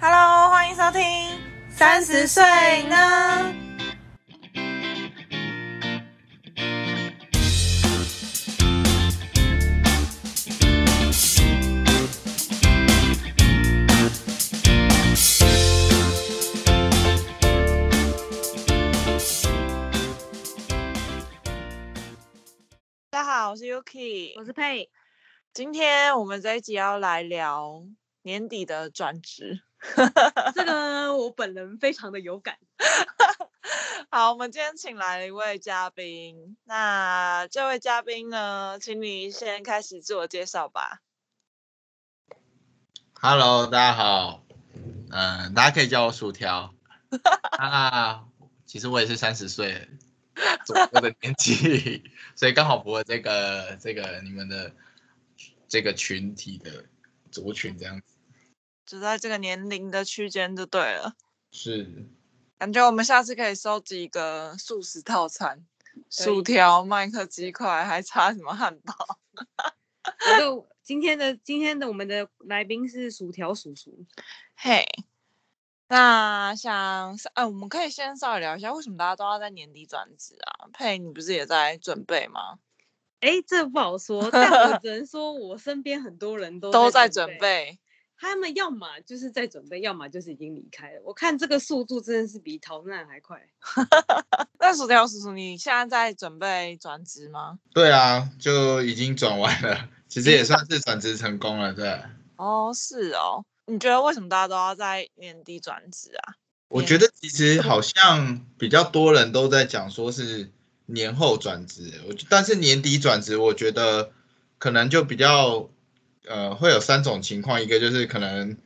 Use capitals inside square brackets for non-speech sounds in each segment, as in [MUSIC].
Hello，欢迎收听三十岁呢。大家好，我是 Yuki，我是佩。今天我们这一集要来聊年底的转职。[LAUGHS] 这个我本人非常的有感。[LAUGHS] 好，我们今天请来了一位嘉宾。那这位嘉宾呢，请你先开始自我介绍吧。Hello，大家好。嗯、呃，大家可以叫我薯条。[LAUGHS] 啊，其实我也是三十岁左右的年纪，所以刚好符合这个这个你们的这个群体的族群这样子。只在这个年龄的区间就对了，是，感觉我们下次可以收集一个素食套餐，薯条、麦克鸡块，还差什么汉堡？[LAUGHS] 就今天的今天的我们的来宾是薯条叔叔，嘿，那想，哎、啊，我们可以先稍微聊一下，为什么大家都要在年底转职啊？佩，你不是也在准备吗？哎，这不好说，但我只能说我身边很多人都都在准备。他们要么就是在准备，要么就是已经离开了。我看这个速度真的是比逃难还快。[LAUGHS] 那薯条叔叔，你现在在准备转职吗？对啊，就已经转完了，[LAUGHS] 其实也算是转职成功了，对。哦，是哦。你觉得为什么大家都要在年底转职啊？我觉得其实好像比较多人都在讲说是年后转职，我但是年底转职，我觉得可能就比较。呃，会有三种情况，一个就是可能，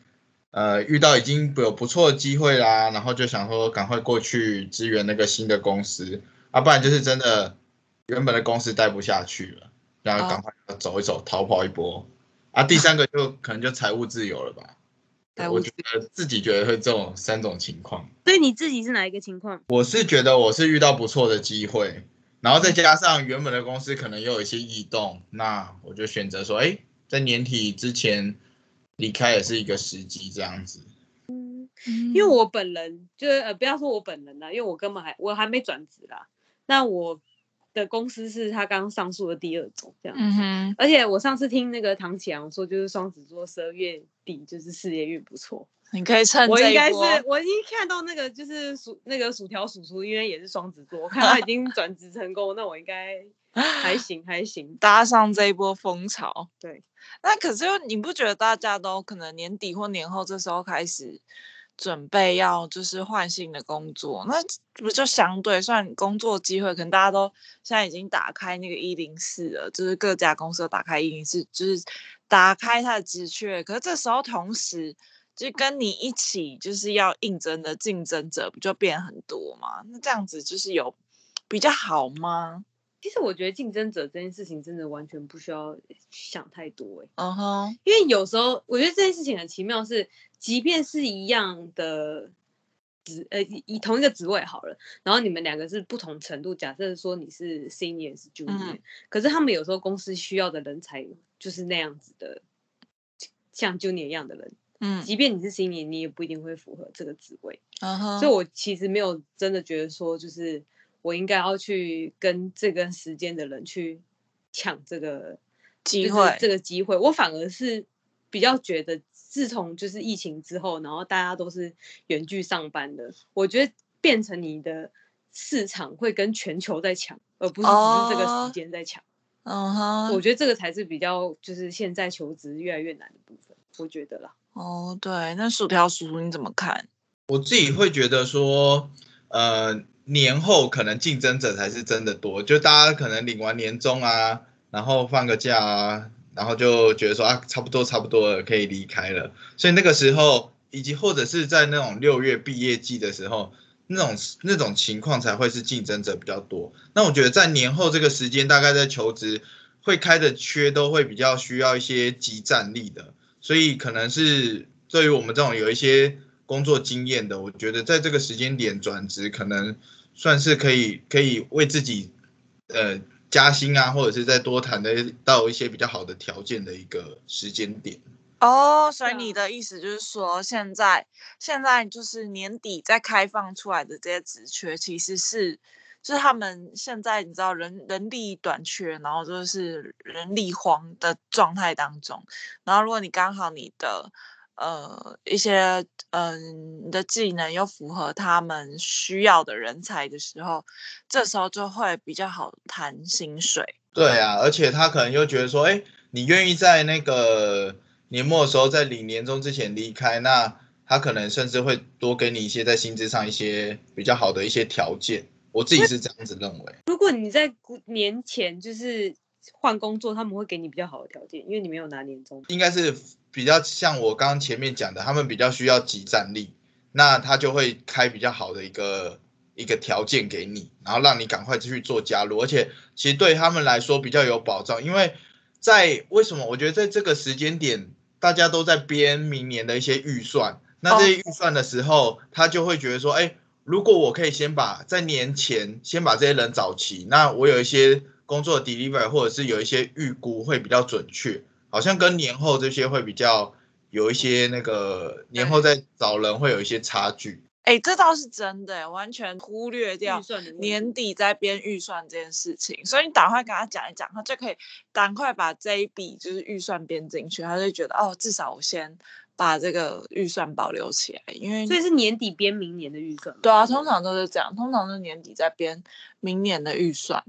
呃，遇到已经有不错的机会啦，然后就想说赶快过去支援那个新的公司，啊，不然就是真的原本的公司待不下去了，然后赶快走一走，哦、逃跑一波，啊，第三个就 [LAUGHS] 可能就财务自由了吧，我觉得自己觉得会这种三种情况。所以你自己是哪一个情况？我是觉得我是遇到不错的机会，然后再加上原本的公司可能又有一些异动，那我就选择说，哎。在年底之前离开也是一个时机，这样子。嗯，因为我本人就是呃，不要说我本人啦，因为我根本还我还没转职啦。那我的公司是他刚上述的第二种这样子。嗯哼。而且我上次听那个唐启阳说，就是双子座十二月底就是事业运不错。你可以趁。我应该是我已经看到那个就是薯那个薯条叔叔，因为也是双子座，我看他已经转职成功，那我应该 [LAUGHS] 还行还行，搭上这一波风潮。对。那可是你不觉得大家都可能年底或年后这时候开始准备要就是换新的工作，那不就相对算工作机会，可能大家都现在已经打开那个一零四了，就是各家公司都打开一零四，就是打开它的职缺。可是这时候同时就跟你一起就是要应征的竞争者不就变很多吗？那这样子就是有比较好吗？其实我觉得竞争者这件事情真的完全不需要想太多哎，嗯哼，因为有时候我觉得这件事情很奇妙，是即便是一样的职呃以同一个职位好了，然后你们两个是不同程度，假设说你是 senior 是 junior，嗯，可是他们有时候公司需要的人才就是那样子的，像 junior 一样的人，嗯，即便你是 senior，你也不一定会符合这个职位，嗯哼，所以我其实没有真的觉得说就是。我应该要去跟这个时间的人去抢这个机会，这个机会，我反而是比较觉得，自从就是疫情之后，然后大家都是远距上班的，我觉得变成你的市场会跟全球在抢，而不是只是这个时间在抢。嗯哼，我觉得这个才是比较就是现在求职越来越难的部分，我觉得啦。哦，对，那薯条叔叔你怎么看？我自己会觉得说，呃。年后可能竞争者才是真的多，就大家可能领完年终啊，然后放个假啊，然后就觉得说啊，差不多差不多了，可以离开了。所以那个时候，以及或者是在那种六月毕业季的时候，那种那种情况才会是竞争者比较多。那我觉得在年后这个时间，大概在求职会开的缺都会比较需要一些即战力的，所以可能是对于我们这种有一些。工作经验的，我觉得在这个时间点转职，可能算是可以可以为自己呃加薪啊，或者是再多谈的到一些比较好的条件的一个时间点。哦，所以你的意思就是说，现在现在就是年底再开放出来的这些职缺，其实是就是他们现在你知道人人力短缺，然后就是人力荒的状态当中，然后如果你刚好你的呃一些嗯、呃、你的技能又符合他们需要的人才的时候，这时候就会比较好谈薪水。对啊，而且他可能又觉得说，哎，你愿意在那个。年末的时候，在领年终之前离开，那他可能甚至会多给你一些在薪资上一些比较好的一些条件。我自己是这样子认为。如果你在年前就是换工作，他们会给你比较好的条件，因为你没有拿年终。应该是比较像我刚刚前面讲的，他们比较需要集战力，那他就会开比较好的一个一个条件给你，然后让你赶快继续做加入，而且其实对他们来说比较有保障，因为在为什么？我觉得在这个时间点。大家都在编明年的一些预算，那这些预算的时候，他就会觉得说，哎，如果我可以先把在年前先把这些人找齐，那我有一些工作 deliver 或者是有一些预估会比较准确，好像跟年后这些会比较有一些那个年后再找人会有一些差距。哎，这倒是真的，完全忽略掉年底在编预算这件事情，所以你赶快跟他讲一讲，他就可以赶快把这一笔就是预算编进去，他就觉得哦，至少我先把这个预算保留起来，因为所以是年底编明年的预算。对啊，通常都是这样，通常是年底在编明年的预算。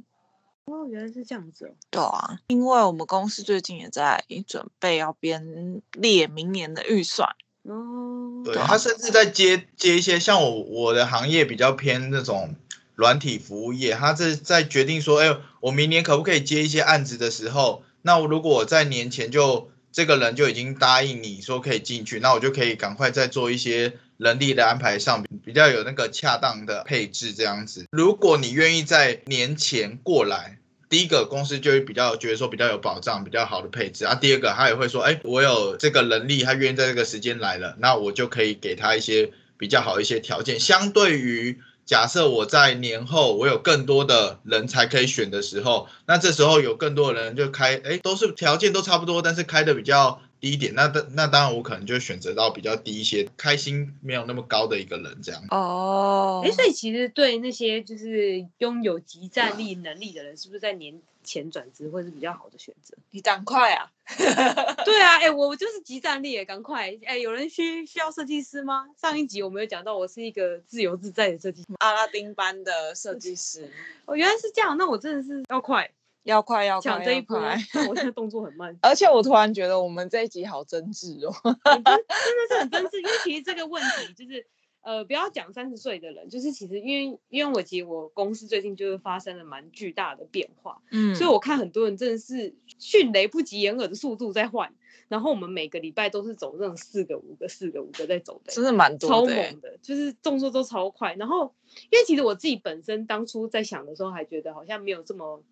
哦，原来是这样子哦。对啊，因为我们公司最近也在准备要编列明年的预算。哦，对，他甚至在接接一些像我我的行业比较偏那种软体服务业，他是在决定说，哎，我明年可不可以接一些案子的时候，那如果我在年前就这个人就已经答应你说可以进去，那我就可以赶快再做一些人力的安排上，比较有那个恰当的配置这样子。如果你愿意在年前过来。第一个公司就会比较觉得说比较有保障，比较好的配置啊。第二个他也会说，哎，我有这个能力，他愿意在这个时间来了，那我就可以给他一些比较好一些条件。相对于假设我在年后我有更多的人才可以选的时候，那这时候有更多的人就开，哎，都是条件都差不多，但是开的比较。低一点，那当那当然我可能就选择到比较低一些，开心没有那么高的一个人这样。哦，哎，所以其实对那些就是拥有即战力能力的人，是不是在年前转职会是比较好的选择？你赶快啊！[LAUGHS] 对啊，哎，我就是即战力，赶快！哎，有人需需要设计师吗？上一集我们有讲到，我是一个自由自在的设计师，阿拉丁班的设计师。哦，原来是这样，那我真的是要快。要快要快，抢这一排！[LAUGHS] 我现在 [LAUGHS] 动作很慢，而且我突然觉得我们这一集好真挚哦，真的是很真挚。因为其实这个问题就是，呃，不要讲三十岁的人，就是其实因为因为我其实我公司最近就是发生了蛮巨大的变化，嗯，所以我看很多人真的是迅雷不及掩耳的速度在换，然后我们每个礼拜都是走这种四个五个四个五个在走的，真的蛮多的，超猛的，就是动作都超快。然后因为其实我自己本身当初在想的时候，还觉得好像没有这么。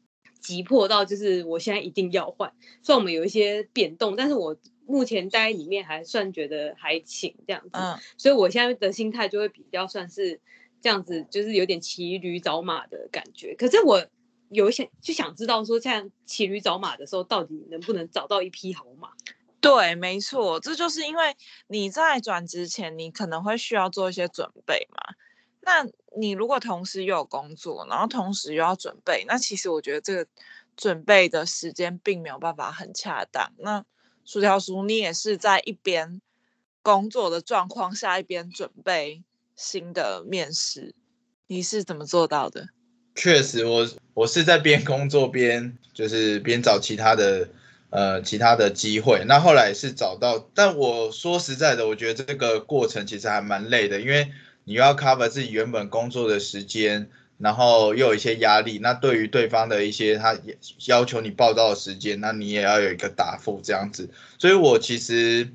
急迫到就是我现在一定要换，虽然我们有一些变动，但是我目前待里面还算觉得还行这样子，嗯，所以我现在的心态就会比较算是这样子，就是有点骑驴找马的感觉。可是我有一些就想知道说，像骑驴找马的时候，到底能不能找到一匹好马？对，没错，这就是因为你在转职前，你可能会需要做一些准备嘛。那你如果同时又有工作，然后同时又要准备，那其实我觉得这个准备的时间并没有办法很恰当。那薯条叔，你也是在一边工作的状况下，一边准备新的面试，你是怎么做到的？确实我，我我是在边工作边就是边找其他的呃其他的机会。那后来是找到，但我说实在的，我觉得这个过程其实还蛮累的，因为。你要 cover 自己原本工作的时间，然后又有一些压力。那对于对方的一些他要求你报到的时间，那你也要有一个答复这样子。所以我其实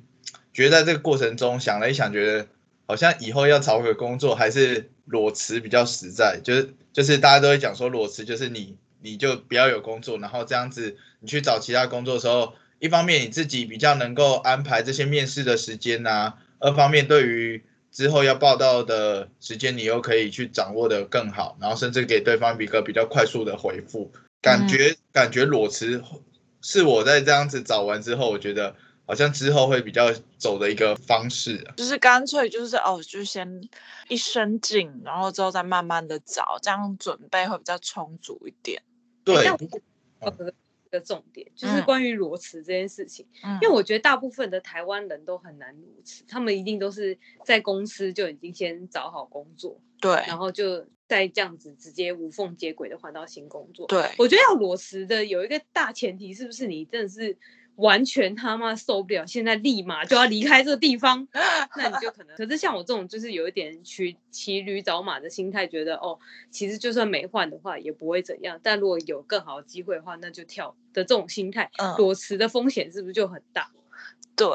觉得在这个过程中想了一想，觉得好像以后要找个工作还是裸辞比较实在。就是就是大家都会讲说裸辞就是你你就不要有工作，然后这样子你去找其他工作的时候，一方面你自己比较能够安排这些面试的时间呐，二方面对于之后要报到的时间，你又可以去掌握的更好，然后甚至给对方一个比较快速的回复。感觉、嗯、感觉裸辞是我在这样子找完之后，我觉得好像之后会比较走的一个方式，就是干脆就是哦，就先一身进，然后之后再慢慢的找，这样准备会比较充足一点。对。欸的重点就是关于裸辞这件事情，嗯，因为我觉得大部分的台湾人都很难裸辞，他们一定都是在公司就已经先找好工作，对，然后就再这样子直接无缝接轨的换到新工作。对，我觉得要裸辞的有一个大前提，是不是你真的是？完全他妈受不了，现在立马就要离开这个地方，[LAUGHS] 那你就可能。可是像我这种，就是有一点骑骑驴找马的心态，觉得哦，其实就算没换的话，也不会怎样。但如果有更好的机会的话，那就跳的这种心态，裸辞的风险是不是就很大？对，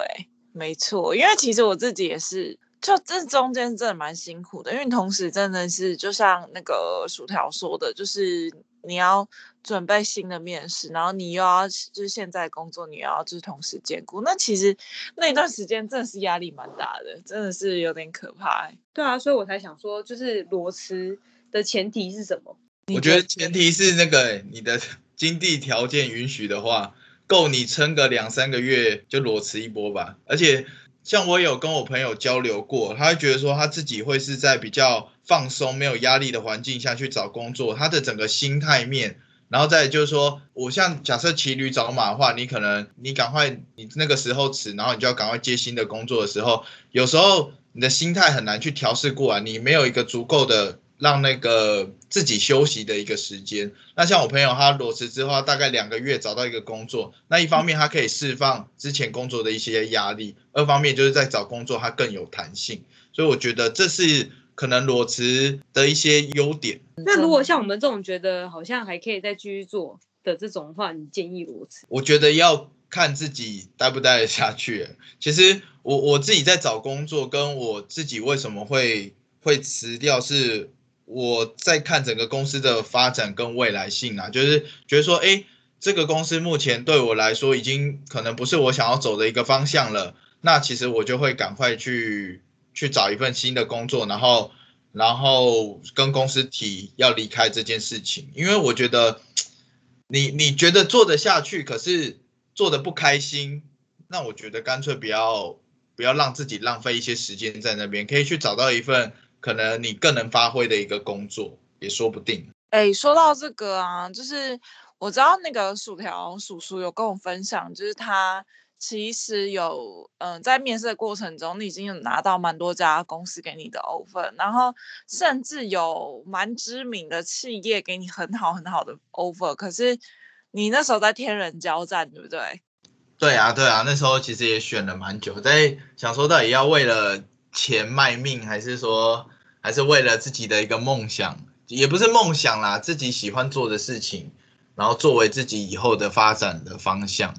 没错，因为其实我自己也是。就这中间真的蛮辛苦的，因为同时真的是就像那个薯条说的，就是你要准备新的面试，然后你又要就是现在工作，你又要就是同时兼顾。那其实那一段时间真的是压力蛮大的，真的是有点可怕欸。对啊，所以我才想说，就是裸辞的前提是什么？我觉得前提是那个你的经济条件允许的话，够你撑个两三个月就裸辞一波吧，而且。像我有跟我朋友交流过，他会觉得说他自己会是在比较放松、没有压力的环境下去找工作，他的整个心态面，然后再就是说，我像假设骑驴找马的话，你可能你赶快你那个时候辞，然后你就要赶快接新的工作的时候，有时候你的心态很难去调试过来，你没有一个足够的。让那个自己休息的一个时间。那像我朋友，他裸辞之后，大概两个月找到一个工作。那一方面，他可以释放之前工作的一些压力；二方面，就是在找工作，他更有弹性。所以我觉得这是可能裸辞的一些优点。那如果像我们这种觉得好像还可以再继续做的这种话，你建议裸辞？我觉得要看自己待不待得下去。其实我我自己在找工作，跟我自己为什么会会辞掉是。我在看整个公司的发展跟未来性啊，就是觉得说，哎，这个公司目前对我来说已经可能不是我想要走的一个方向了。那其实我就会赶快去去找一份新的工作，然后然后跟公司提要离开这件事情。因为我觉得你你觉得做得下去，可是做得不开心，那我觉得干脆不要不要让自己浪费一些时间在那边，可以去找到一份。可能你更能发挥的一个工作也说不定。哎，说到这个啊，就是我知道那个薯条叔叔有跟我分享，就是他其实有嗯、呃，在面试的过程中，你已经有拿到蛮多家公司给你的 offer，然后甚至有蛮知名的企业给你很好很好的 offer，可是你那时候在天人交战，对不对？对啊，对啊，那时候其实也选了蛮久，在想说到底要为了。钱卖命，还是说，还是为了自己的一个梦想，也不是梦想啦，自己喜欢做的事情，然后作为自己以后的发展的方向。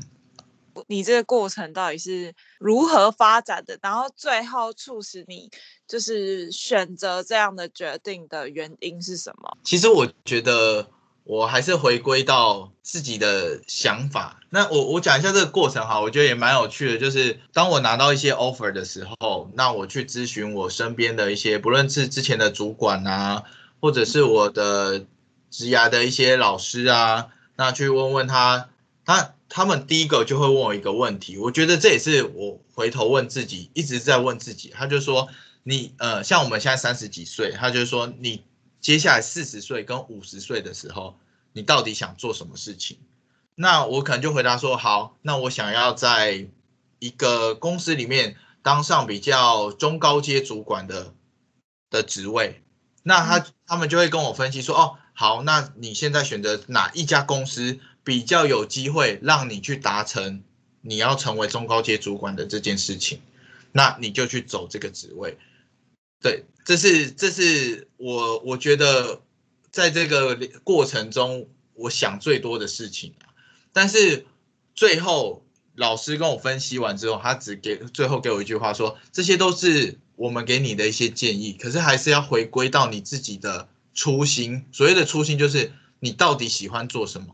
你这个过程到底是如何发展的？然后最后促使你就是选择这样的决定的原因是什么？其实我觉得。我还是回归到自己的想法。那我我讲一下这个过程哈，我觉得也蛮有趣的。就是当我拿到一些 offer 的时候，那我去咨询我身边的一些，不论是之前的主管啊，或者是我的职涯的一些老师啊，那去问问他，他他们第一个就会问我一个问题。我觉得这也是我回头问自己，一直在问自己。他就说，你呃，像我们现在三十几岁，他就说你。接下来四十岁跟五十岁的时候，你到底想做什么事情？那我可能就回答说，好，那我想要在一个公司里面当上比较中高阶主管的的职位。那他他们就会跟我分析说，哦，好，那你现在选择哪一家公司比较有机会让你去达成你要成为中高阶主管的这件事情？那你就去走这个职位。对，这是这是我我觉得在这个过程中，我想最多的事情。但是最后老师跟我分析完之后，他只给最后给我一句话说：这些都是我们给你的一些建议，可是还是要回归到你自己的初心。所谓的初心就是你到底喜欢做什么。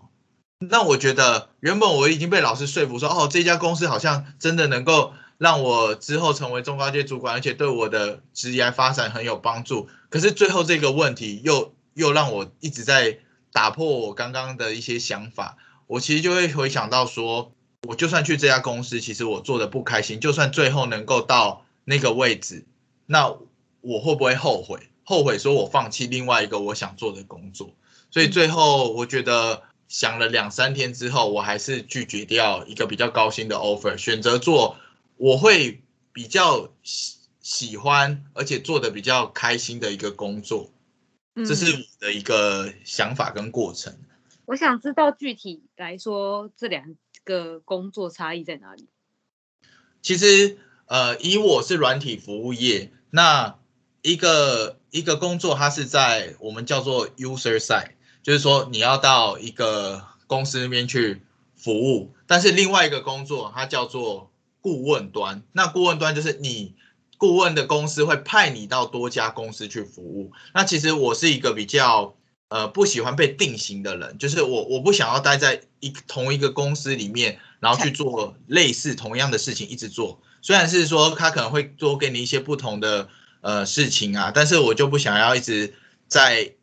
那我觉得原本我已经被老师说服说，哦，这家公司好像真的能够。让我之后成为中高阶主管，而且对我的职业发展很有帮助。可是最后这个问题又又让我一直在打破我刚刚的一些想法。我其实就会回想到说，我就算去这家公司，其实我做的不开心，就算最后能够到那个位置，那我会不会后悔？后悔说我放弃另外一个我想做的工作？所以最后我觉得想了两三天之后，我还是拒绝掉一个比较高薪的 offer，选择做我会比较喜喜欢而且做的比较开心的一个工作。这是我的一个想法跟过程。我想知道具体来说，这两个工作差异在哪里？其实，呃，以我是软体服务业，那一个一个工作，它是在我们叫做 user side，就是说你要到一个公司那边去服务。但是另外一个工作，它叫做顾问端。那顾问端就是你。顾问的公司会派你到多家公司去服务。那其实我是一个比较呃不喜欢被定型的人，就是我我不想要待在一同一个公司里面，然后去做类似同样的事情一直做。虽然是说他可能会多给你一些不同的呃事情啊，但是我就不想要一直在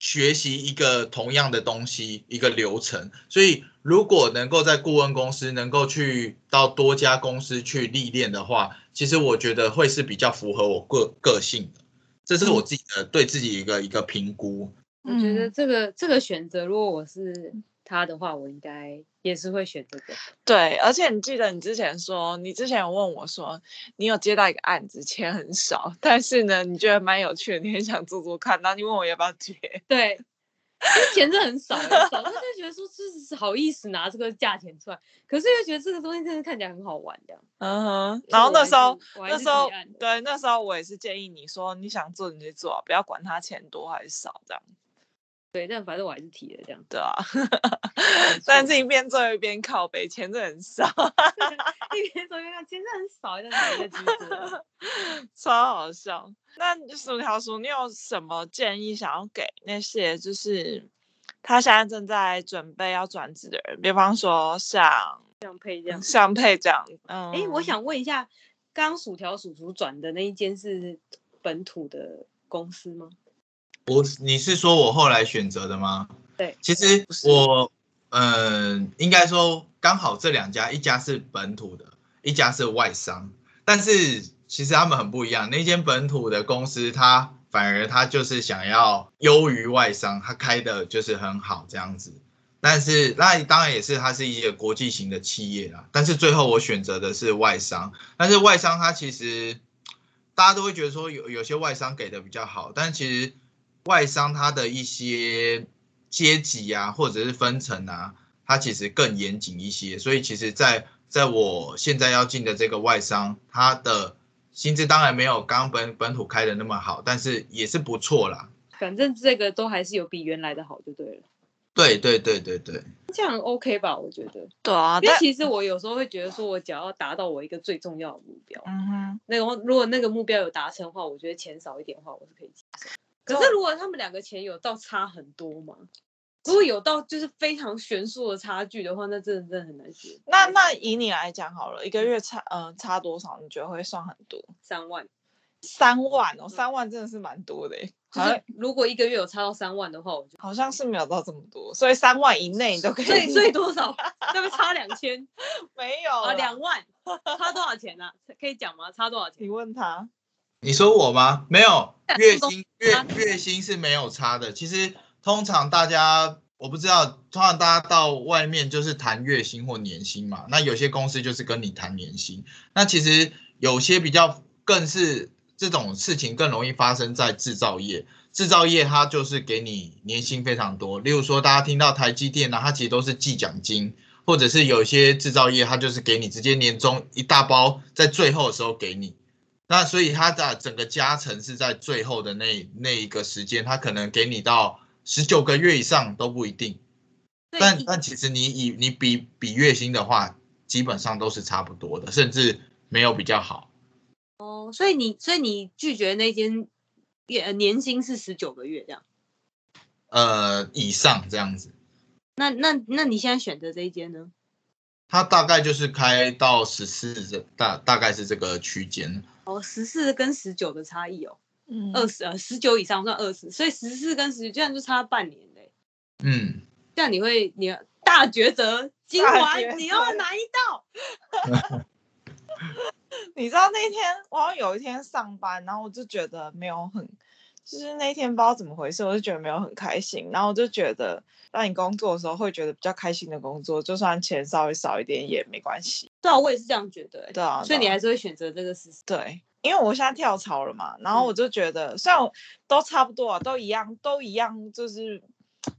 学习一个同样的东西一个流程。所以如果能够在顾问公司能够去到多家公司去历练的话，其实我觉得会是比较符合我个个性的，这是我自己的对自己一个一个评估。我觉得这个这个选择，如果我是他的话，我应该也是会选这个。对，而且你记得你之前说，你之前有问我说，你有接到一个案子，钱很少，但是呢，你觉得蛮有趣的，你很想做做看，然后你问我要不要接。对。钱是很少，很少，他就觉得说，这是好意思拿这个价钱出来，可是又觉得这个东西真的看起来很好玩，这样。嗯哼。然后那时候，那时候，对，那时候我也是建议你说，你想做你就做，不要管他钱多还是少，这样。对，但反正我还是提了这样。对啊。[LAUGHS] 但是一边做一边靠北，钱真的很少。[LAUGHS] 一边做一边靠，钱真的很少。[LAUGHS] 超好笑。那薯条叔，你有什么建议想要给那些就是他现在正在准备要转职的人？比方说像像配这样，像配这样。嗯。哎，我想问一下，刚刚薯条叔叔转的那一间是本土的公司吗？我，你是说我后来选择的吗？对，其实我，嗯，应该说刚好这两家，一家是本土的，一家是外商，但是其实他们很不一样。那间本土的公司，它反而它就是想要优于外商，它开的就是很好这样子。但是那当然也是它是一个国际型的企业啦。但是最后我选择的是外商，但是外商它其实大家都会觉得说有有些外商给的比较好，但其实。外商它的一些阶级啊，或者是分层啊，它其实更严谨一些。所以其实在，在在我现在要进的这个外商，它的薪资当然没有刚本本土开的那么好，但是也是不错啦。反正这个都还是有比原来的好，就对了。对对对对对，这样 OK 吧？我觉得。对啊，因为其实我有时候会觉得说，我只要达到我一个最重要的目标，嗯哼，那个如果那个目标有达成的话，我觉得钱少一点的话，我是可以接受。可是，如果他们两个钱有到差很多吗？如果有到就是非常悬殊的差距的话，那真的真的很难学。那那以你来讲好了，一个月差嗯、呃、差多少？你觉得会算很多？三万，三万哦，三万真的是蛮多的。[LAUGHS] 就是如果一个月有差到三万的话，我觉得好像是没有到这么多，所以三万以内你都可以。所以所以多少？那不差两千？[LAUGHS] 没有啊，两万，差多少钱呢、啊？可以讲吗？差多少钱？你问他。你说我吗？没有，月薪月月薪是没有差的。其实通常大家我不知道，通常大家到外面就是谈月薪或年薪嘛。那有些公司就是跟你谈年薪。那其实有些比较更是这种事情更容易发生在制造业。制造业它就是给你年薪非常多。例如说大家听到台积电呢，它其实都是计奖金，或者是有些制造业它就是给你直接年终一大包，在最后的时候给你。那所以它的整个加成是在最后的那那一个时间，它可能给你到十九个月以上都不一定。但但其实你以你比比月薪的话，基本上都是差不多的，甚至没有比较好。哦，所以你所以你拒绝那间月年薪是十九个月这样？呃，以上这样子。那那那你现在选择这一间呢？它大概就是开到十四这大大概是这个区间。哦，十四跟十九的差异哦，嗯，二十呃十九以上算二十，所以十四跟十九这样就差半年嘞。嗯，这样你会你大抉择今晚你要哪一道？[LAUGHS] 你知道那天我好像有一天上班，然后我就觉得没有很，就是那天不知道怎么回事，我就觉得没有很开心，然后我就觉得，当你工作的时候会觉得比较开心的工作，就算钱稍微少一点也没关系。对啊，我也是这样觉得、欸。对啊，所以你还是会选择这个事实。对，因为我现在跳槽了嘛，然后我就觉得，嗯、虽然我都差不多啊，都一样，都一样，就是。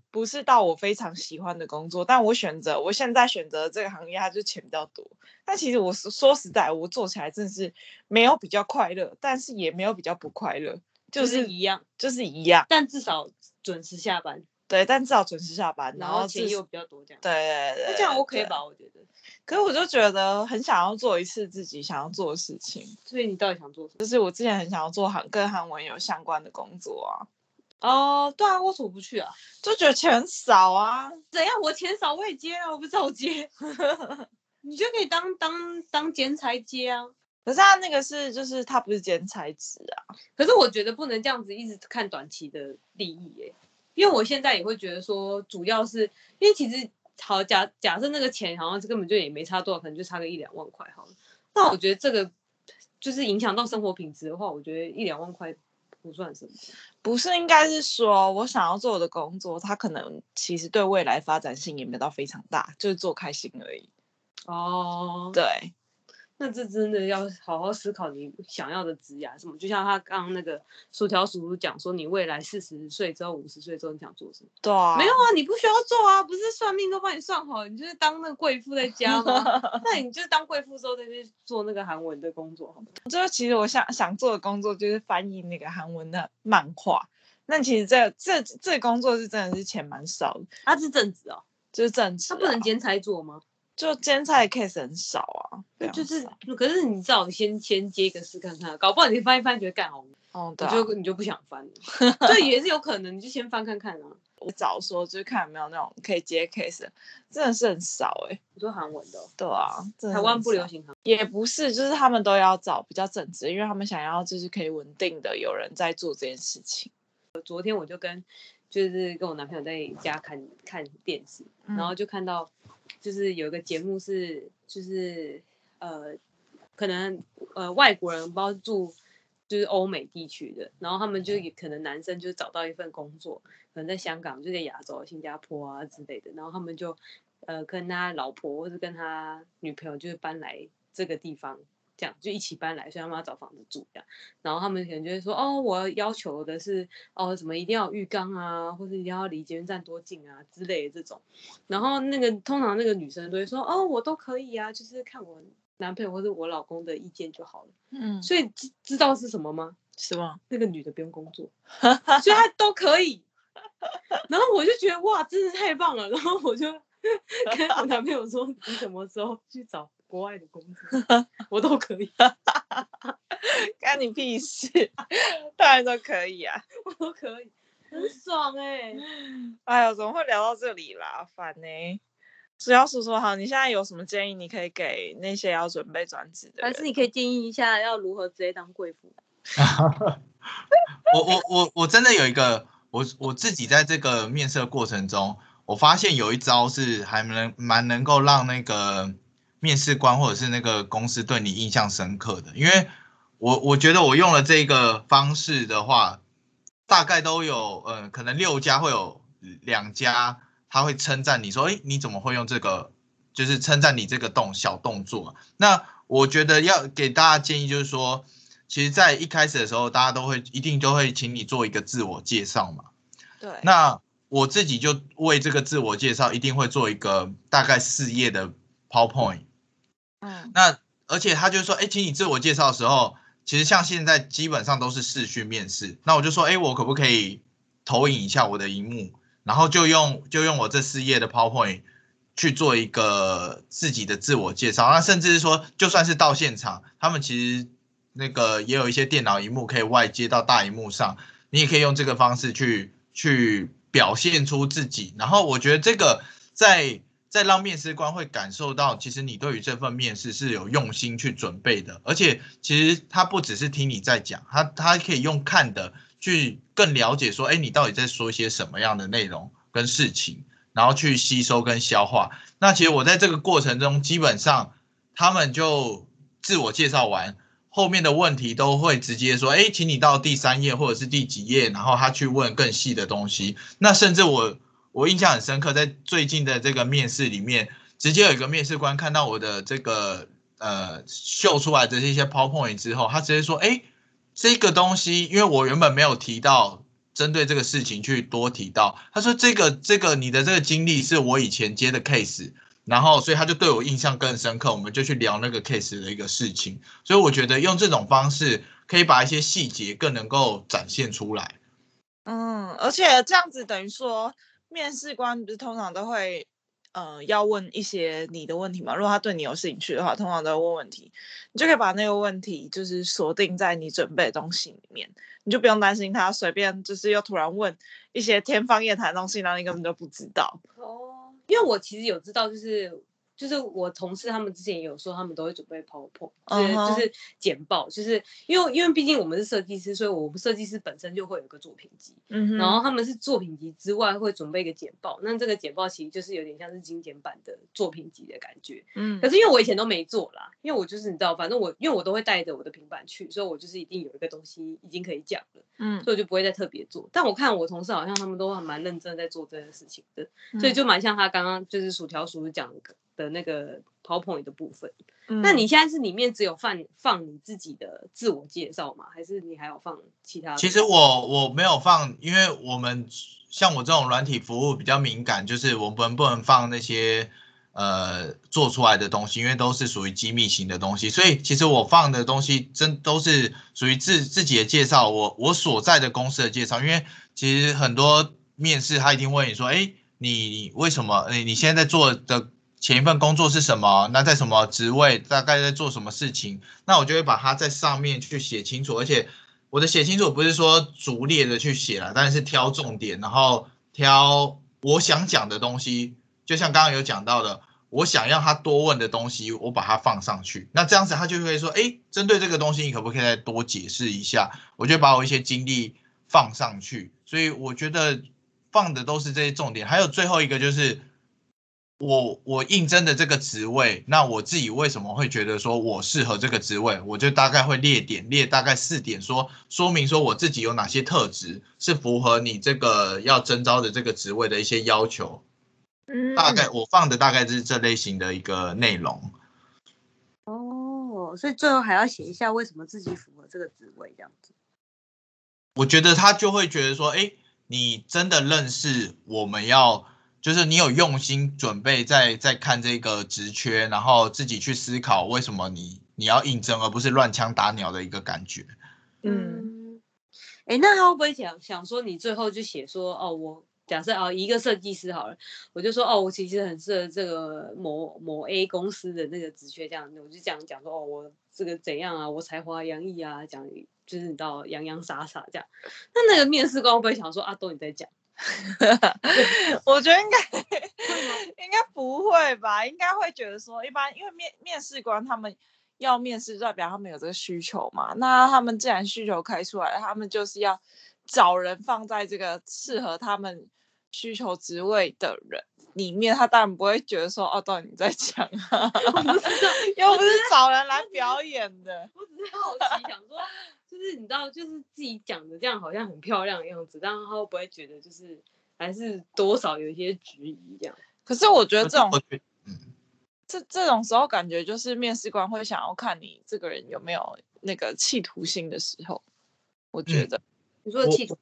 不是到我非常喜欢的工作，但我选择我现在选择这个行业，它就钱比较多。但其实我说实在，我做起来真的是没有比较快乐，但是也没有比较不快乐，就是、一样，就是一样。但至少准时下班，对，但至少准时下班，然后钱又比较多，这样。对对对，那这样 OK 吧？我觉得。可是我就觉得很想要做一次自己想要做的事情。所以你到底想做什么？就是我之前很想要做韩跟韩文有相关的工作啊。哦，对啊，为什么不去啊？就觉得钱少啊。怎样？我钱少我也接啊，我不照接。[LAUGHS] 你就可以当当当兼差接啊。可是他那个是，就是他不是兼差职啊。可是我觉得不能这样子一直看短期的利益耶，因为我现在也会觉得说，主要是因为其实好假假设那个钱好像是根本就也没差多少，可能就差个一两万块好了。那我觉得这个就是影响到生活品质的话，我觉得一两万块。不算什么，不是应该是说，我想要做的工作，它可能其实对未来发展性也没有到非常大，就是做开心而已。哦，对。那这真的要好好思考你想要的职业什么，就像他刚刚那个薯条叔叔讲说，你未来四十岁之后、五十岁之后你想做什么？对啊，没有啊，你不需要做啊，不是算命都帮你算好，你就是当那个贵妇在家吗？[LAUGHS] 那你就是当贵妇之后再去做那个韩文的工作，好吗？就其实我想想做的工作就是翻译那个韩文的漫画，那其实这这这工作是真的是钱蛮少的，他是正职哦，就是正职，他不能兼差做吗？就兼差 case 很少啊，就是，可是你至少先先接一个试看看，搞不好你翻一翻觉得干好，哦，对、啊，你就你就不想翻了，[LAUGHS] 这也是有可能，你就先翻看看啊。[LAUGHS] 我早说就是看有没有那种可以接 case，真的是很少哎、欸。你说韩文的、哦？对啊，台湾不流行也不是，就是他们都要找比较正职，因为他们想要就是可以稳定的有人在做这件事情。昨天我就跟就是跟我男朋友在家看看电视，嗯、然后就看到。就是有一个节目是，就是呃，可能呃外国人包住就是欧美地区的，然后他们就可能男生就找到一份工作，可能在香港，就在亚洲、新加坡啊之类的，然后他们就呃跟他老婆或是跟他女朋友就是搬来这个地方。这样就一起搬来，所以他们要找房子住这样，然后他们可能就会说，哦，我要求的是，哦，什么一定要有浴缸啊，或者一定要离捷运站多近啊之类的这种，然后那个通常那个女生都会说，哦，我都可以啊，就是看我男朋友或者我老公的意见就好了。嗯，所以知知道是什么吗？是吗？那个女的不用工作，所以她都可以。[LAUGHS] 然后我就觉得哇，真是太棒了。然后我就 [LAUGHS] 跟我男朋友说，你什么时候去找？国外的工作 [LAUGHS] 我都可以，[LAUGHS] 干你屁事！当然都可以啊，[LAUGHS] 我都可以，很爽哎、欸！哎呀，怎么会聊到这里啦？烦呢、欸！只要叔叔好，你现在有什么建议？你可以给那些要准备转职的，还是你可以建议一下要如何直接当贵妇？我我我我真的有一个，我我自己在这个面试过程中，我发现有一招是还能蛮能够让那个。面试官或者是那个公司对你印象深刻的，因为我我觉得我用了这个方式的话，大概都有呃，可能六家会有两家他会称赞你说，哎，你怎么会用这个？就是称赞你这个动小动作。那我觉得要给大家建议就是说，其实，在一开始的时候，大家都会一定都会请你做一个自我介绍嘛。对。那我自己就为这个自我介绍，一定会做一个大概四页的 PowerPoint。那而且他就说，哎，请你自我介绍的时候，其实像现在基本上都是视讯面试。那我就说，哎，我可不可以投影一下我的荧幕，然后就用就用我这四页的 PowerPoint 去做一个自己的自我介绍。那甚至是说，就算是到现场，他们其实那个也有一些电脑荧幕可以外接到大荧幕上，你也可以用这个方式去去表现出自己。然后我觉得这个在。再让面试官会感受到，其实你对于这份面试是有用心去准备的，而且其实他不只是听你在讲，他他可以用看的去更了解说，哎，你到底在说一些什么样的内容跟事情。然后去吸收跟消化。那其实我在这个过程中，基本上他们就自我介绍完，后面的问题都会直接说，哎，请你到第三页或者是第几页，然后他去问更细的东西。那甚至我我印象很深刻，在最近的这个面试里面，直接有一个面试官看到我的这个呃秀出来的这些 PowerPoint 之后，他直接说，哎，这个东西，因为我原本没有提到。针对这个事情去多提到，他说这个这个你的这个经历是我以前接的 case，然后所以他就对我印象更深刻，我们就去聊那个 case 的一个事情，所以我觉得用这种方式可以把一些细节更能够展现出来。嗯，而且这样子等于说，面试官不是通常都会。呃，要问一些你的问题嘛？如果他对你有兴趣的话，通常都会问问题，你就可以把那个问题就是锁定在你准备的东西里面，你就不用担心他随便就是又突然问一些天方夜谭东西，然后你根本就不知道。哦，因为我其实有知道，就是。就是我同事他们之前也有说，他们都会准备 PowerPoint，就是就是简报，就是因为因为毕竟我们是设计师，所以我们设计师本身就会有个作品集，嗯哼，然后他们是作品集之外会准备一个简报，那这个简报其实就是有点像是精简版的作品集的感觉，嗯，可是因为我以前都没做啦，因为我就是你知道，反正我因为我都会带着我的平板去，所以我就是一定有一个东西已经可以讲了，嗯，所以我就不会再特别做，但我看我同事好像他们都还蛮认真在做这件事情的，所以就蛮像他刚刚就是薯条叔讲的。的那个 PowerPoint 的部分，嗯，那你现在是里面只有放放你自己的自我介绍吗？还是你还有放其他？其实我我没有放，因为我们像我这种软体服务比较敏感，就是我们不能放那些呃做出来的东西，因为都是属于机密型的东西，所以其实我放的东西真都是属于自自己的介绍，我我所在的公司的介绍，因为其实很多面试他一定问你说，哎，你为什么？哎，你现在在做的。前一份工作是什么？那在什么职位？大概在做什么事情？那我就会把它在上面去写清楚，而且我的写清楚不是说逐列的去写了，但是挑重点，然后挑我想讲的东西。就像刚刚有讲到的，我想要他多问的东西，我把它放上去。那这样子他就会说，哎，针对这个东西，你可不可以再多解释一下？我就把我一些经历放上去。所以我觉得放的都是这些重点。还有最后一个就是。我我应征的这个职位，那我自己为什么会觉得说我适合这个职位？我就大概会列点，列大概四点说，说明说我自己有哪些特质是符合你这个要征招的这个职位的一些要求。嗯，大概我放的大概是这类型的一个内容。哦，所以最后还要写一下为什么自己符合这个职位这样子。我觉得他就会觉得说，哎，你真的认识我们要。就是你有用心准备在，在在看这个职缺，然后自己去思考为什么你你要应征，而不是乱枪打鸟的一个感觉。嗯，哎，那他会不会想想说，你最后就写说，哦，我假设哦，一个设计师好了，我就说，哦，我其实很适合这个某某 A 公司的那个职缺，这样，我就这样讲说，哦，我这个怎样啊，我才华洋溢啊，讲就是你知道洋洋洒洒这样。那那个面试官会不会想说，啊，都你在讲？[LAUGHS] 我觉得应该 [LAUGHS] 应该不会吧，应该会觉得说，一般因为面面试官他们要面试，代表他们有这个需求嘛。那他们既然需求开出来，他们就是要找人放在这个适合他们需求职位的人里面。他当然不会觉得说，哦，到底你在讲啊，又不是找人来表演的。我只是好奇，想说。就是你知道，就是自己讲的这样好像很漂亮的样子，但他会不会觉得就是还是多少有一些质疑这样？可是我觉得这种，这这种时候感觉就是面试官会想要看你这个人有没有那个企图心的时候。我觉得、嗯、你说的企图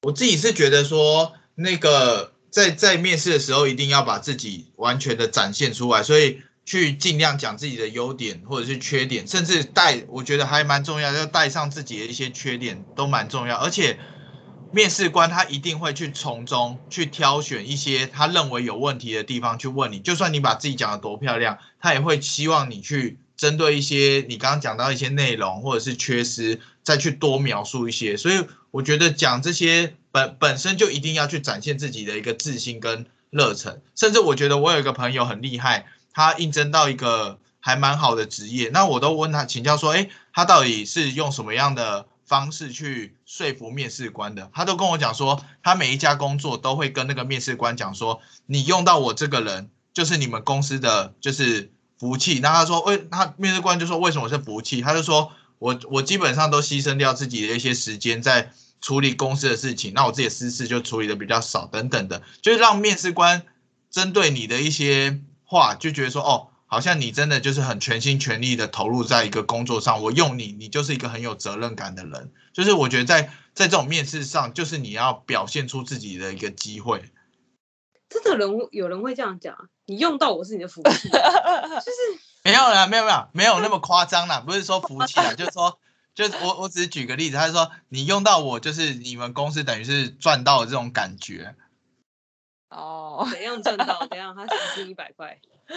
我，我自己是觉得说，那个在在面试的时候一定要把自己完全的展现出来，所以。去尽量讲自己的优点或者是缺点，甚至带，我觉得还蛮重要，要带上自己的一些缺点都蛮重要。而且面试官他一定会去从中去挑选一些他认为有问题的地方去问你。就算你把自己讲的多漂亮，他也会希望你去针对一些你刚刚讲到一些内容或者是缺失，再去多描述一些。所以我觉得讲这些本本身就一定要去展现自己的一个自信跟热忱。甚至我觉得我有一个朋友很厉害。他应征到一个还蛮好的职业，那我都问他请教说，哎，他到底是用什么样的方式去说服面试官的。他都跟我讲说，他每一家工作都会跟那个面试官讲说，你用到我这个人，就是你们公司的就是福气。那他说，为他面试官就说，为什么是福气？他就说我我基本上都牺牲掉自己的一些时间在处理公司的事情，那我自己私事就处理的比较少，等等的，就是让面试官针对你的一些话，就觉得说，哦。好像你真的就是很全心全力的投入在一个工作上，我用你，你就是一个很有责任感的人。就是我觉得在在这种面试上，就是你要表现出自己的一个机会。真的人有人会这样讲，你用到我是你的福气，[LAUGHS] 就是没有啦，没有没有没有那么夸张啦，不是说福气啦，就是说，就是我我只是举个例子，他说你用到我，就是你们公司等于是赚到了这种感觉。哦，怎样赚到？怎样他时薪一百块？[LAUGHS] 就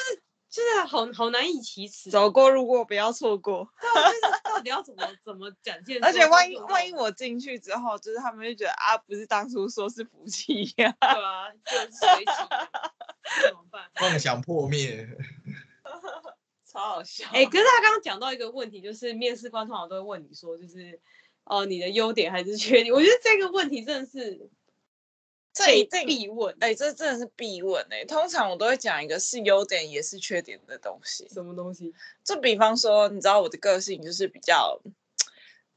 是就是好好难以启齿，走过路过不要错过。就是到底要怎么怎么展现？[LAUGHS] 而且万一万一我进去之后，就是他们就觉得啊，不是当初说是福气呀，对吧？就是 [LAUGHS] 怎么办？[LAUGHS] 梦想破灭，超好笑。哎、欸，可是他刚刚讲到一个问题，就是面试官通常都会问你说，就是哦、呃，你的优点还是缺点？我觉得这个问题真的是。这一定必问，哎、欸，这真的是必问哎、欸。通常我都会讲一个是优点也是缺点的东西。什么东西？就比方说，你知道我的个性就是比较，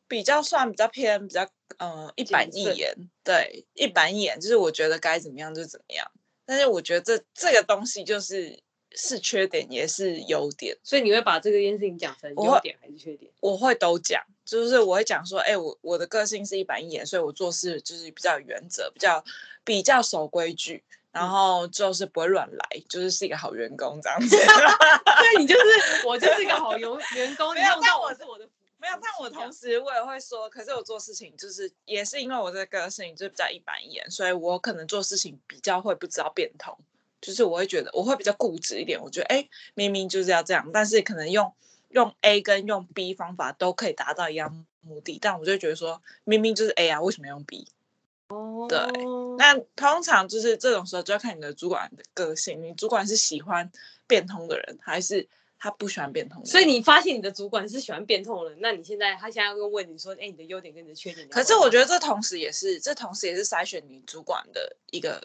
比较算比较偏比较，嗯、呃，一板一眼。对，一板一眼，就是我觉得该怎么样就怎么样。但是我觉得这这个东西就是是缺点也是优点，所以你会把这个件事情讲成优点还是缺点？我会，我会都讲，就是我会讲说，哎、欸，我我的个性是一板一眼，所以我做事就是比较有原则，比较。比较守规矩，然后就是不会乱来，就是是一个好员工这样子。[LAUGHS] [LAUGHS] 对，你就是我就是一个好员员工。[LAUGHS] 没有，但我是我的没有，但我同时我也会说，可是我做事情就是也是因为我这个个性就比较一板一眼，所以我可能做事情比较会不知道变通，就是我会觉得我会比较固执一点。我觉得哎，明明就是要这样，但是可能用用 A 跟用 B 方法都可以达到一样目的，但我就觉得说明明就是 A 啊，为什么要用 B？哦，对，那通常就是这种时候就要看你的主管的个性，你主管是喜欢变通的人，还是他不喜欢变通的人？所以你发现你的主管是喜欢变通的人，那你现在他现在又问你说，哎，你的优点跟你的缺点？可是我觉得这同时也是，这同时也是筛选你主管的一个。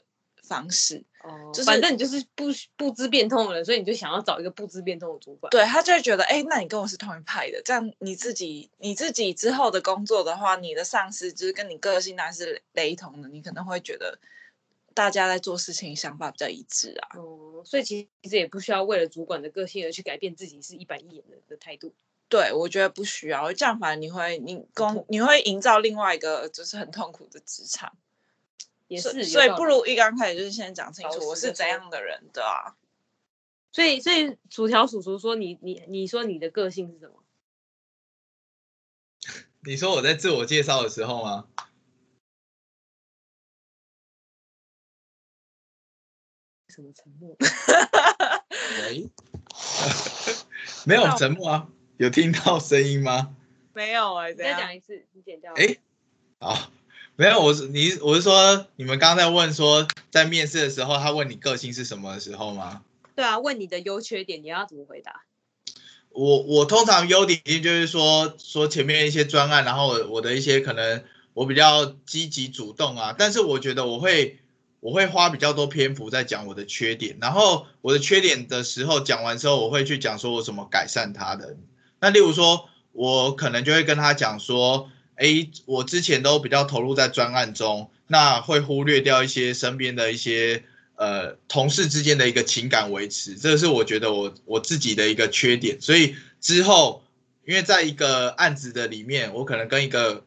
方式哦，就是反正你就是不不知变通的人，所以你就想要找一个不知变通的主管。对，他就会觉得，哎、欸，那你跟我是同一派的，这样你自己你自己之后的工作的话，你的上司就是跟你个性那是雷同的，你可能会觉得大家在做事情想法比较一致啊。哦，所以其实也不需要为了主管的个性而去改变自己是一板一眼的的态度。对，我觉得不需要，这样反而你会你工你会营造另外一个就是很痛苦的职场。也是，所以不如一刚开始就是先讲清楚我是怎样的人的啊。所以，所以薯条叔叔说你你你说你的个性是什么？[LAUGHS] 你说我在自我介绍的时候吗？什么沉默？喂？[LAUGHS] 没有沉默啊？有听到声音吗？没有哎、欸，再讲一次，你剪掉。哎，好。[LAUGHS] 没有，我是你，我是说，你们刚刚在问说，在面试的时候，他问你个性是什么的时候吗？对啊，问你的优缺点，你要怎么回答？我我通常优点就是说说前面一些专案，然后我我的一些可能我比较积极主动啊，但是我觉得我会我会花比较多篇幅在讲我的缺点，然后我的缺点的时候讲完之后，我会去讲说我怎么改善它的。那例如说，我可能就会跟他讲说。哎，我之前都比较投入在专案中，那会忽略掉一些身边的一些呃同事之间的一个情感维持，这是我觉得我我自己的一个缺点。所以之后，因为在一个案子的里面，我可能跟一个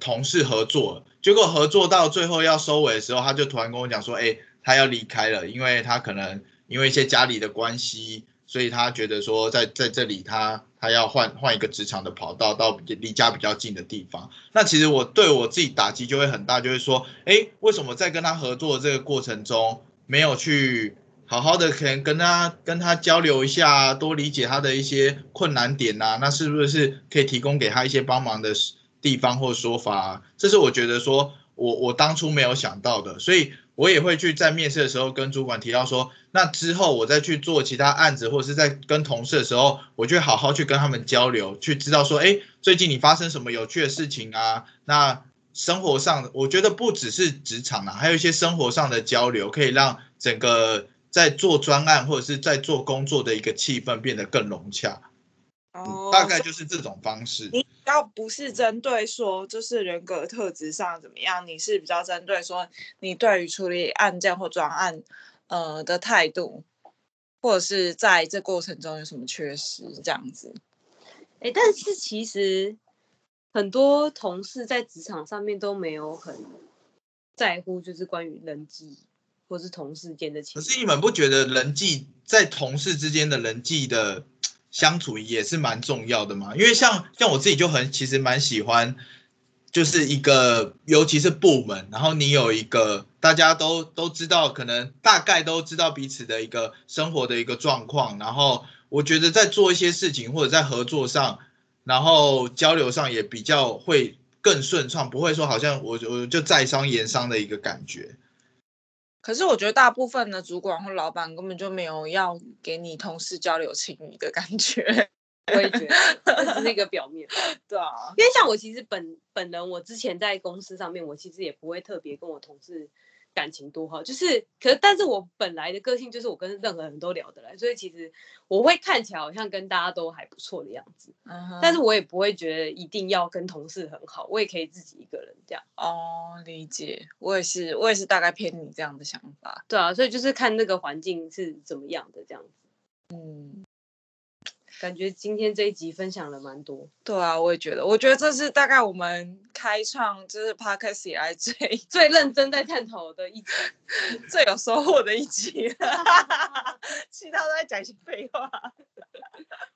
同事合作，结果合作到最后要收尾的时候，他就突然跟我讲说，哎，他要离开了，因为他可能因为一些家里的关系。所以他觉得说在，在这里他他要换换一个职场的跑道，到离家比较近的地方。那其实我对我自己打击就会很大，就是说，哎，为什么在跟他合作的这个过程中，没有去好好的可能跟他跟他交流一下，多理解他的一些困难点呐？那是不是可以提供给他一些帮忙的地方或说法？这是我觉得说我我当初没有想到的，所以。我也会去在面试的时候跟主管提到说，那之后我再去做其他案子，或者是在跟同事的时候，我就好好去跟他们交流，去知道说，哎，最近你发生什么有趣的事情啊？那生活上，我觉得不只是职场啊，还有一些生活上的交流，可以让整个在做专案或者是在做工作的一个气氛变得更融洽。哦，大概就是这种方式。你要不是针对说就是人格特质上怎么样，你是比较针对说你对于处理案件或专案呃的态度，或者是在这过程中有什么缺失这样子。哎，但是其实很多同事在职场上面都没有很在乎，就是关于人际或是同事间的情。可是你们不觉得人际在同事之间的人际的？相处也是蛮重要的嘛，因为像像我自己就很其实蛮喜欢，就是一个尤其是部门，然后你有一个大家都都知道，可能大概都知道彼此的一个生活的一个状况，然后我觉得在做一些事情或者在合作上，然后交流上也比较会更顺畅，不会说好像我我就在商言商的一个感觉。可是我觉得大部分的主管或老板根本就没有要给你同事交流情谊的感觉，[LAUGHS] 我也觉得这是那个表面。[LAUGHS] 对啊，因为像我其实本本人，我之前在公司上面，我其实也不会特别跟我同事。感情多好，就是，可是，但是我本来的个性就是我跟任何人都聊得来，所以其实我会看起来好像跟大家都还不错的样子，但是我也不会觉得一定要跟同事很好，我也可以自己一个人这样。哦，理解，我也是，我也是大概偏你这样的想法。对啊，所以就是看那个环境是怎么样的这样子。嗯。感觉今天这一集分享了蛮多，对啊，我也觉得，我觉得这是大概我们开创就是 podcast 以来最 [LAUGHS] 最认真在探讨的一集，[LAUGHS] 最有收获的一集，[LAUGHS] 其他都在讲一些废话。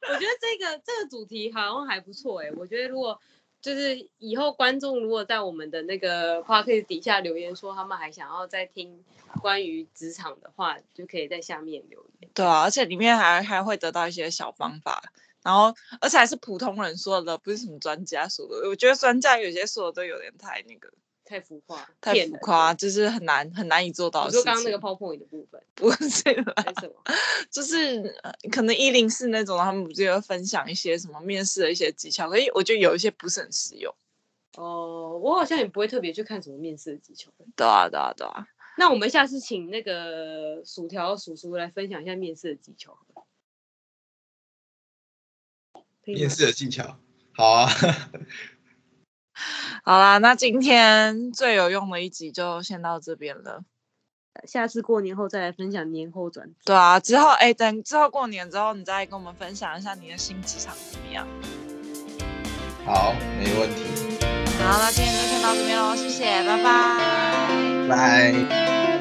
我觉得这个这个主题好像还不错哎，我觉得如果。就是以后观众如果在我们的那个话题底下留言说他们还想要再听关于职场的话，就可以在下面留言。对啊，而且里面还还会得到一些小方法，然后而且还是普通人说的，不是什么专家说的。我觉得专家有些说的都有点太那个。太浮夸，太浮夸，就是很难很难以做到。就刚刚那个 PowerPoint 的部分，不是啦，什么？就是可能一零四那种，他们不是会分享一些什么面试的一些技巧，可以我觉得有一些不是很实用。哦，我好像也不会特别去看什么面试的技巧。对啊，对啊，对啊。那我们下次请那个薯条叔叔来分享一下面试的技巧。面试的技巧，好啊。好啦，那今天最有用的一集就先到这边了。下次过年后再来分享年后转。对啊，之后哎，等之后过年之后，你再跟我们分享一下你的新职场怎么样？好，没问题。好，那今天就先到这边喽，谢谢，拜拜。拜。